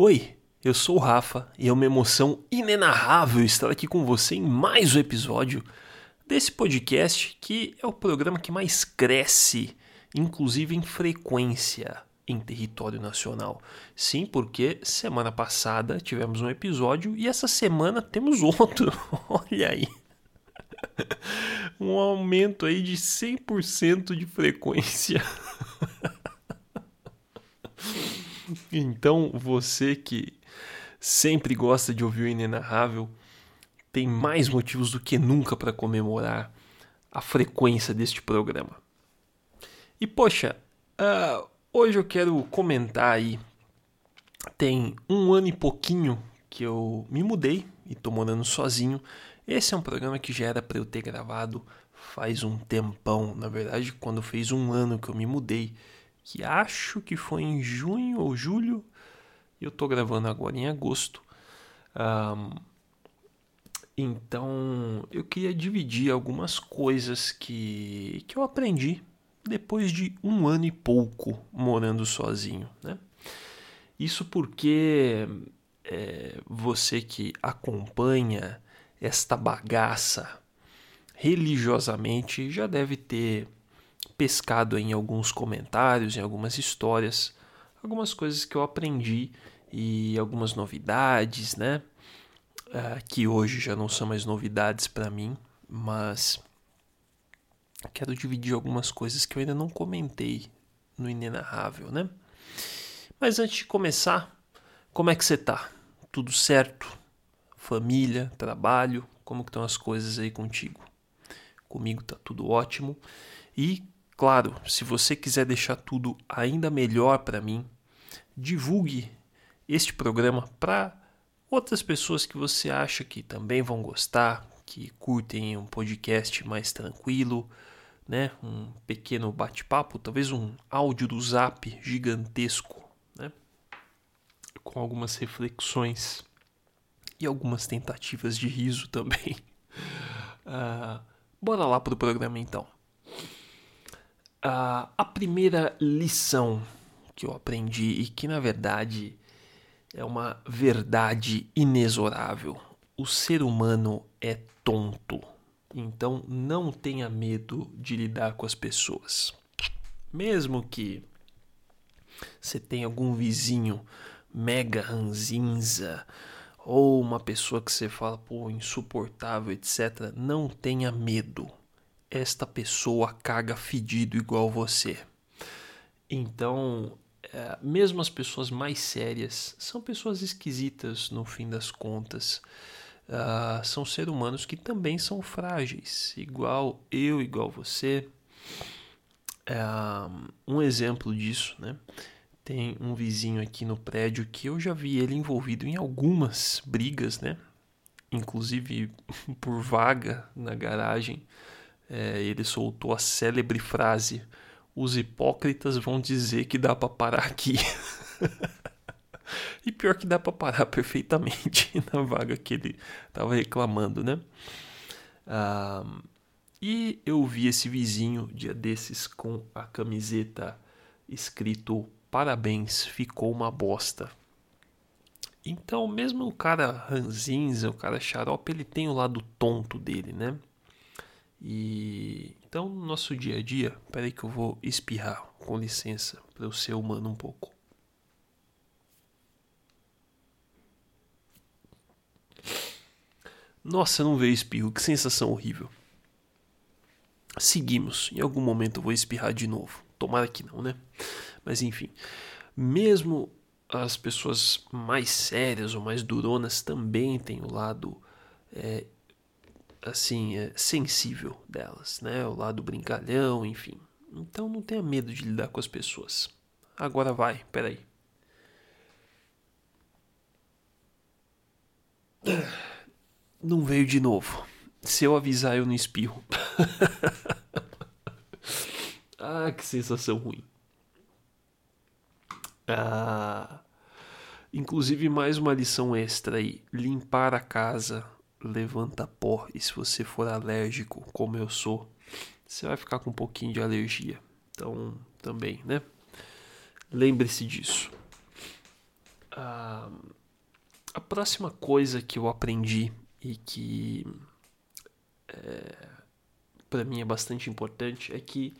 Oi, eu sou o Rafa e é uma emoção inenarrável estar aqui com você em mais um episódio desse podcast que é o programa que mais cresce, inclusive em frequência em território nacional. Sim, porque semana passada tivemos um episódio e essa semana temos outro. Olha aí. Um aumento aí de 100% de frequência. Então, você que sempre gosta de ouvir o inenarrável, tem mais motivos do que nunca para comemorar a frequência deste programa. E poxa, uh, hoje eu quero comentar aí. Tem um ano e pouquinho que eu me mudei e tô morando sozinho. Esse é um programa que já era para eu ter gravado faz um tempão. Na verdade, quando fez um ano que eu me mudei, que acho que foi em junho ou julho, e eu tô gravando agora em agosto. Um, então eu queria dividir algumas coisas que, que eu aprendi depois de um ano e pouco morando sozinho. Né? Isso porque é, você que acompanha esta bagaça religiosamente já deve ter pescado em alguns comentários, em algumas histórias, algumas coisas que eu aprendi e algumas novidades, né? Uh, que hoje já não são mais novidades para mim, mas quero dividir algumas coisas que eu ainda não comentei no Inenarrável, né? Mas antes de começar, como é que você tá? Tudo certo? Família, trabalho, como que estão as coisas aí contigo? Comigo tá tudo ótimo e Claro, se você quiser deixar tudo ainda melhor para mim, divulgue este programa para outras pessoas que você acha que também vão gostar, que curtem um podcast mais tranquilo, né? Um pequeno bate-papo, talvez um áudio do Zap gigantesco, né? Com algumas reflexões e algumas tentativas de riso também. Uh, bora lá pro programa então. Uh, a primeira lição que eu aprendi e que na verdade é uma verdade inexorável: o ser humano é tonto. Então não tenha medo de lidar com as pessoas. Mesmo que você tenha algum vizinho mega ranzinza ou uma pessoa que você fala, pô, insuportável, etc., não tenha medo esta pessoa caga fedido igual você. Então, é, mesmo as pessoas mais sérias são pessoas esquisitas no fim das contas. Uh, são seres humanos que também são frágeis, igual eu, igual você. Uh, um exemplo disso, né? Tem um vizinho aqui no prédio que eu já vi ele envolvido em algumas brigas, né? Inclusive por vaga na garagem é, ele soltou a célebre frase: Os hipócritas vão dizer que dá para parar aqui. e pior que dá para parar perfeitamente na vaga que ele estava reclamando, né? Ah, e eu vi esse vizinho dia desses com a camiseta escrito Parabéns, ficou uma bosta. Então, mesmo o cara ranzinza, o cara xarope, ele tem o lado tonto dele, né? E então, no nosso dia a dia, peraí que eu vou espirrar, com licença, para eu ser humano um pouco. Nossa, não veio espirro, que sensação horrível. Seguimos, em algum momento eu vou espirrar de novo. Tomara que não, né? Mas enfim, mesmo as pessoas mais sérias ou mais duronas também têm o lado é, assim, é, sensível delas, né? O lado brincalhão, enfim. Então não tenha medo de lidar com as pessoas. Agora vai, peraí. Não veio de novo. Se eu avisar, eu não espirro. ah, que sensação ruim. Ah, inclusive, mais uma lição extra aí: limpar a casa levanta pó. E se você for alérgico, como eu sou, você vai ficar com um pouquinho de alergia. Então, também, né? Lembre-se disso. Ah, próxima coisa que eu aprendi e que é, para mim é bastante importante é que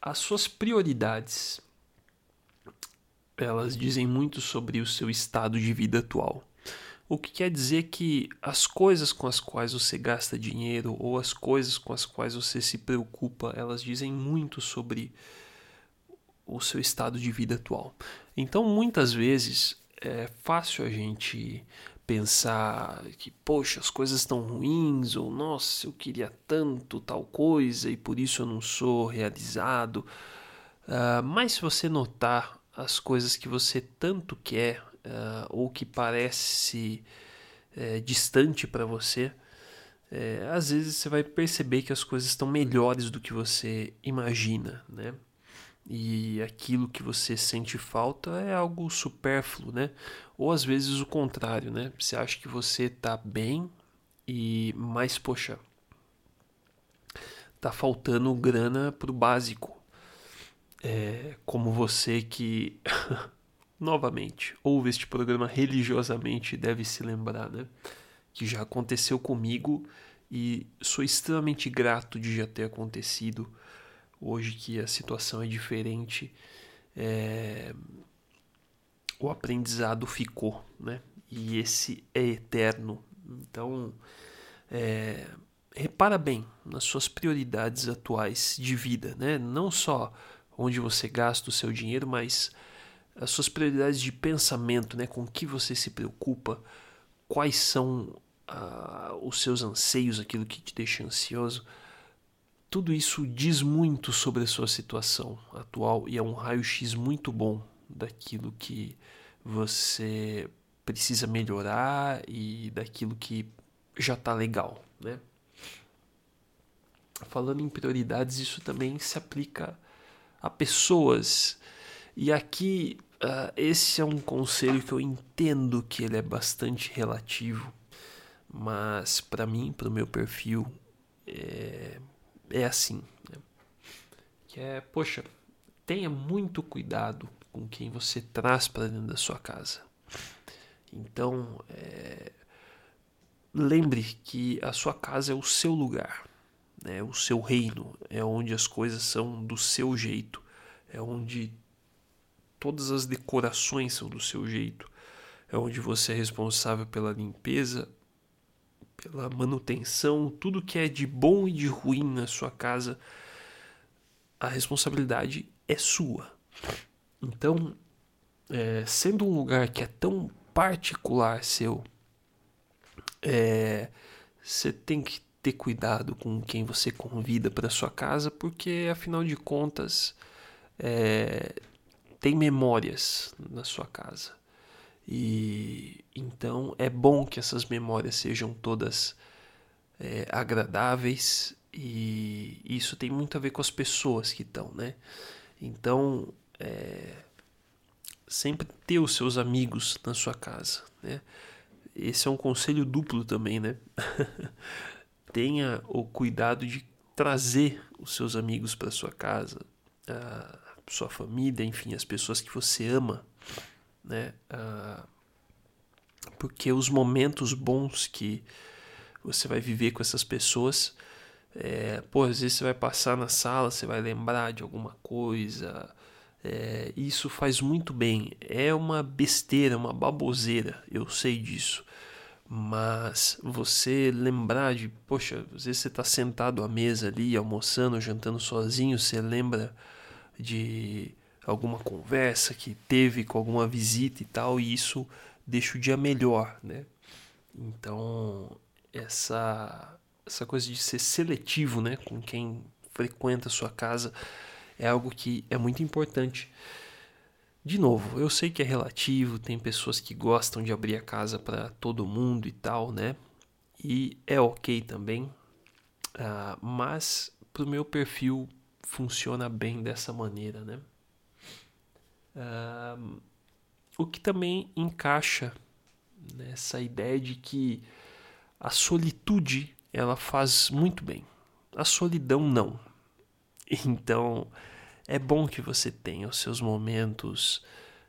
as suas prioridades elas dizem muito sobre o seu estado de vida atual. O que quer dizer que as coisas com as quais você gasta dinheiro ou as coisas com as quais você se preocupa, elas dizem muito sobre o seu estado de vida atual. Então, muitas vezes é fácil a gente pensar que, poxa, as coisas estão ruins, ou nossa, eu queria tanto tal coisa e por isso eu não sou realizado. Uh, mas se você notar as coisas que você tanto quer uh, ou que parece uh, distante para você, uh, às vezes você vai perceber que as coisas estão melhores do que você imagina, né? E aquilo que você sente falta é algo supérfluo, né? Ou às vezes o contrário, né? Você acha que você está bem e mais, poxa, tá faltando grana pro básico. É, como você que novamente, ouve este programa religiosamente deve se lembrar, né? Que já aconteceu comigo e sou extremamente grato de já ter acontecido. Hoje que a situação é diferente, é... o aprendizado ficou, né? E esse é eterno. Então, é... repara bem nas suas prioridades atuais de vida, né? Não só onde você gasta o seu dinheiro, mas as suas prioridades de pensamento, né? Com que você se preocupa, quais são uh, os seus anseios, aquilo que te deixa ansioso. Tudo isso diz muito sobre a sua situação atual e é um raio-x muito bom daquilo que você precisa melhorar e daquilo que já está legal, né? Falando em prioridades, isso também se aplica a pessoas. E aqui Uh, esse é um conselho que eu entendo que ele é bastante relativo, mas para mim, para o meu perfil, é, é assim. Né? Que é, poxa, tenha muito cuidado com quem você traz para dentro da sua casa. Então, é, lembre que a sua casa é o seu lugar, né? o seu reino, é onde as coisas são do seu jeito, é onde todas as decorações são do seu jeito. É onde você é responsável pela limpeza, pela manutenção, tudo que é de bom e de ruim na sua casa, a responsabilidade é sua. Então, é, sendo um lugar que é tão particular seu, é, você tem que ter cuidado com quem você convida para sua casa, porque afinal de contas, é, tem memórias na sua casa. E então é bom que essas memórias sejam todas é, agradáveis e isso tem muito a ver com as pessoas que estão, né? Então, é, sempre ter os seus amigos na sua casa, né? Esse é um conselho duplo também, né? Tenha o cuidado de trazer os seus amigos para sua casa. Ah, sua família, enfim, as pessoas que você ama, né? Ah, porque os momentos bons que você vai viver com essas pessoas, é, pô, às vezes você vai passar na sala, você vai lembrar de alguma coisa. É, isso faz muito bem. É uma besteira, uma baboseira, eu sei disso. Mas você lembrar de, poxa, às vezes você está sentado à mesa ali, almoçando, jantando sozinho, você lembra de alguma conversa que teve com alguma visita e tal, e isso deixa o dia melhor, né? Então, essa essa coisa de ser seletivo, né, com quem frequenta a sua casa é algo que é muito importante. De novo, eu sei que é relativo, tem pessoas que gostam de abrir a casa para todo mundo e tal, né? E é ok também, uh, mas para o meu perfil funciona bem dessa maneira, né? Uh, o que também encaixa nessa ideia de que a solitude ela faz muito bem, a solidão não. Então é bom que você tenha os seus momentos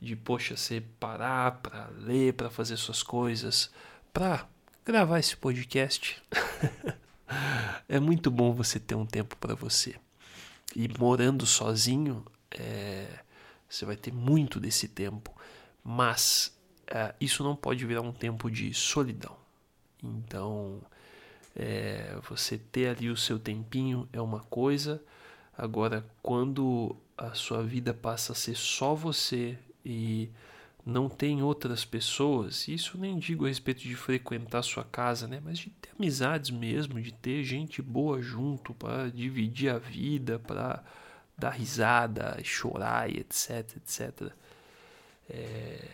de poxa, você parar para ler, para fazer suas coisas, para gravar esse podcast. é muito bom você ter um tempo para você. E morando sozinho, é, você vai ter muito desse tempo, mas é, isso não pode virar um tempo de solidão. Então, é, você ter ali o seu tempinho é uma coisa, agora quando a sua vida passa a ser só você e não tem outras pessoas, isso nem digo a respeito de frequentar sua casa, né, mas de ter amizades mesmo, de ter gente boa junto para dividir a vida, para dar risada, chorar e etc, etc. É,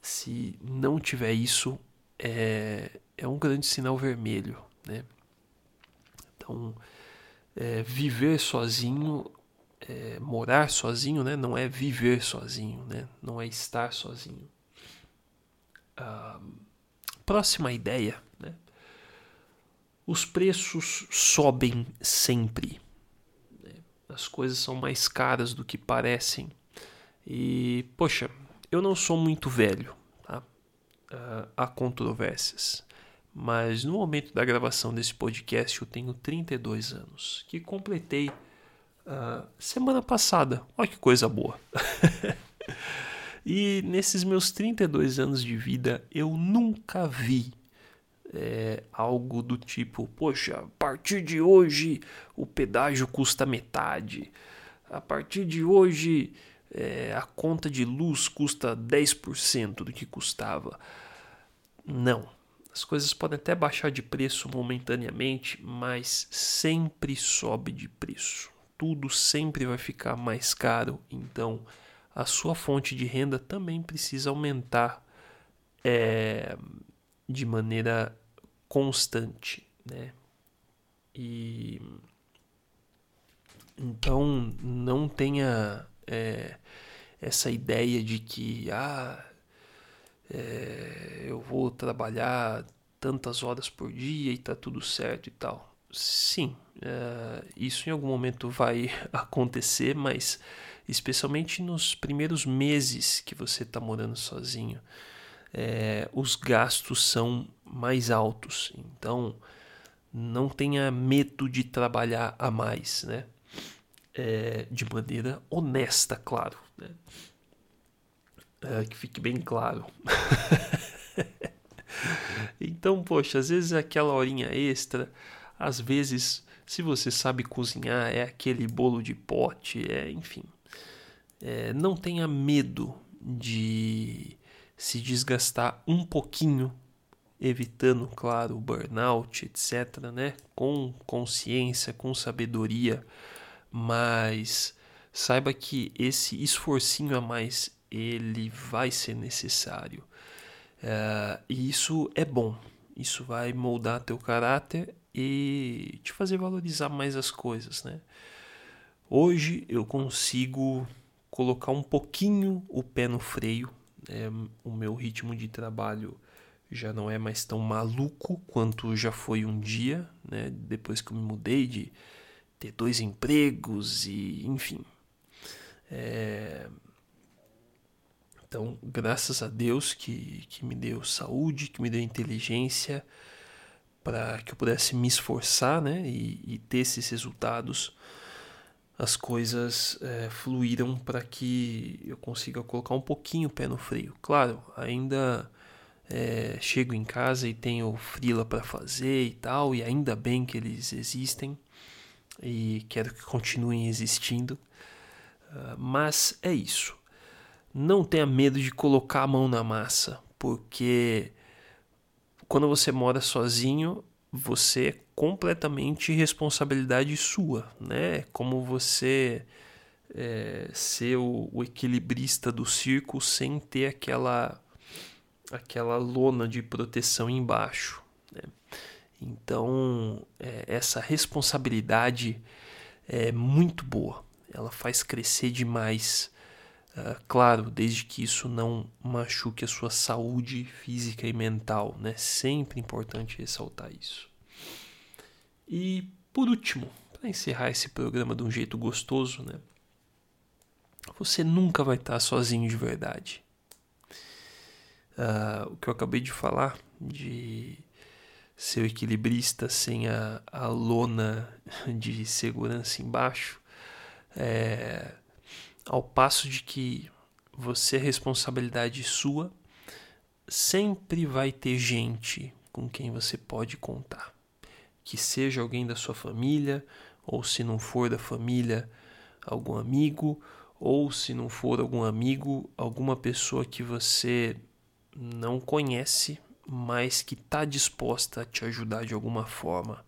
se não tiver isso, é, é um grande sinal vermelho, né? Então, é, viver sozinho, é, morar sozinho, né? Não é viver sozinho, né? Não é estar sozinho. Ah, próxima ideia, né? Os preços sobem sempre. Né? As coisas são mais caras do que parecem. E, poxa, eu não sou muito velho, tá? Uh, há controvérsias. Mas no momento da gravação desse podcast eu tenho 32 anos, que completei uh, semana passada. Olha que coisa boa. e nesses meus 32 anos de vida eu nunca vi é, algo do tipo: poxa, a partir de hoje o pedágio custa metade, a partir de hoje é, a conta de luz custa 10% do que custava. Não as coisas podem até baixar de preço momentaneamente, mas sempre sobe de preço. Tudo sempre vai ficar mais caro, então a sua fonte de renda também precisa aumentar é, de maneira constante, né? E então não tenha é, essa ideia de que ah é, eu vou trabalhar tantas horas por dia e tá tudo certo e tal. Sim, é, isso em algum momento vai acontecer, mas especialmente nos primeiros meses que você está morando sozinho, é, os gastos são mais altos. Então, não tenha medo de trabalhar a mais, né? É, de maneira honesta, claro. Né? É, que fique bem claro. então, poxa, às vezes aquela horinha extra, às vezes, se você sabe cozinhar, é aquele bolo de pote, é, enfim. É, não tenha medo de se desgastar um pouquinho, evitando, claro, o burnout, etc., né? Com consciência, com sabedoria, mas saiba que esse esforcinho a mais ele vai ser necessário. Uh, e isso é bom. Isso vai moldar teu caráter e te fazer valorizar mais as coisas, né? Hoje eu consigo colocar um pouquinho o pé no freio. É, o meu ritmo de trabalho já não é mais tão maluco quanto já foi um dia, né? Depois que eu me mudei de ter dois empregos e enfim. É, então, graças a Deus que, que me deu saúde, que me deu inteligência para que eu pudesse me esforçar né, e, e ter esses resultados, as coisas é, fluíram para que eu consiga colocar um pouquinho o pé no freio. Claro, ainda é, chego em casa e tenho frila para fazer e tal, e ainda bem que eles existem e quero que continuem existindo. Uh, mas é isso não tenha medo de colocar a mão na massa, porque quando você mora sozinho, você é completamente responsabilidade sua, né? É como você é, ser o, o, equilibrista do circo sem ter aquela aquela lona de proteção embaixo. Né? Então é, essa responsabilidade é muito boa, ela faz crescer demais Uh, claro, desde que isso não machuque a sua saúde física e mental, né? Sempre importante ressaltar isso. E por último, para encerrar esse programa de um jeito gostoso, né? Você nunca vai estar sozinho de verdade. Uh, o que eu acabei de falar, de ser equilibrista sem a, a lona de segurança embaixo, é, ao passo de que você é responsabilidade sua, sempre vai ter gente com quem você pode contar. Que seja alguém da sua família, ou se não for da família, algum amigo, ou se não for algum amigo, alguma pessoa que você não conhece, mas que está disposta a te ajudar de alguma forma,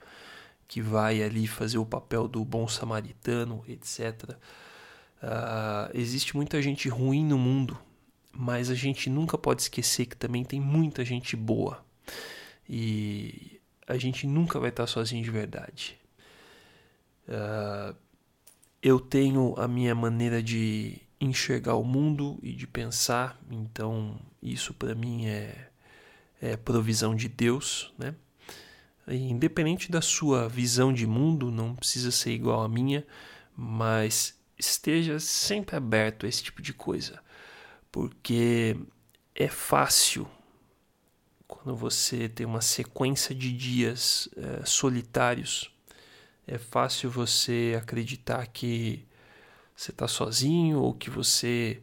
que vai ali fazer o papel do bom samaritano, etc. Uh, existe muita gente ruim no mundo, mas a gente nunca pode esquecer que também tem muita gente boa. E a gente nunca vai estar sozinho de verdade. Uh, eu tenho a minha maneira de enxergar o mundo e de pensar, então isso para mim é, é provisão de Deus, né? E independente da sua visão de mundo, não precisa ser igual à minha, mas esteja sempre aberto a esse tipo de coisa, porque é fácil quando você tem uma sequência de dias é, solitários, é fácil você acreditar que você está sozinho ou que você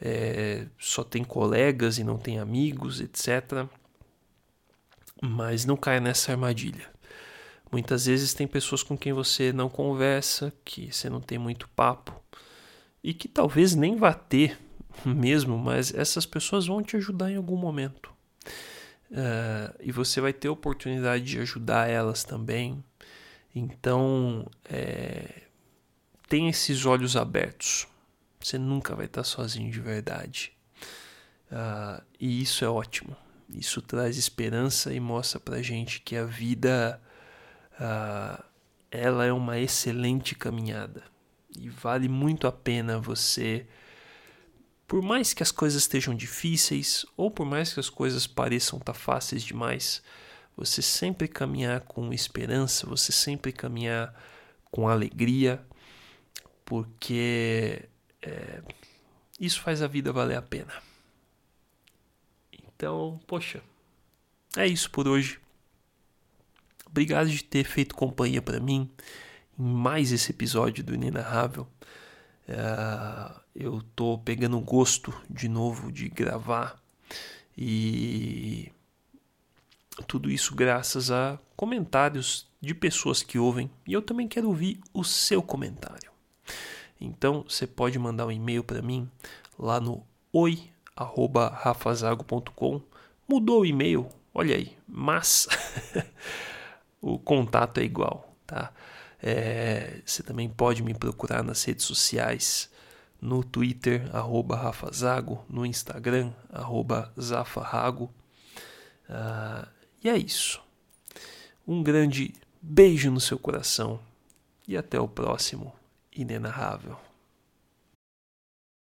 é, só tem colegas e não tem amigos, etc. Mas não caia nessa armadilha. Muitas vezes tem pessoas com quem você não conversa, que você não tem muito papo e que talvez nem vá ter mesmo, mas essas pessoas vão te ajudar em algum momento. Uh, e você vai ter oportunidade de ajudar elas também. Então, é, tem esses olhos abertos. Você nunca vai estar sozinho de verdade. Uh, e isso é ótimo. Isso traz esperança e mostra pra gente que a vida uh, ela é uma excelente caminhada. E vale muito a pena você por mais que as coisas estejam difíceis ou por mais que as coisas pareçam estar tá fáceis demais, você sempre caminhar com esperança, você sempre caminhar com alegria, porque é, isso faz a vida valer a pena. Então, poxa, é isso por hoje. Obrigado de ter feito companhia para mim em mais esse episódio do Inenarrável. Uh, eu tô pegando gosto de novo de gravar e tudo isso graças a comentários de pessoas que ouvem e eu também quero ouvir o seu comentário. Então você pode mandar um e-mail para mim lá no oi@rafazago.com. Mudou o e-mail, olha aí, mas o contato é igual, tá? É, você também pode me procurar nas redes sociais, no Twitter, arroba Rafazago, no Instagram, arroba Zafarrago. Ah, e é isso. Um grande beijo no seu coração e até o próximo Inenarrável.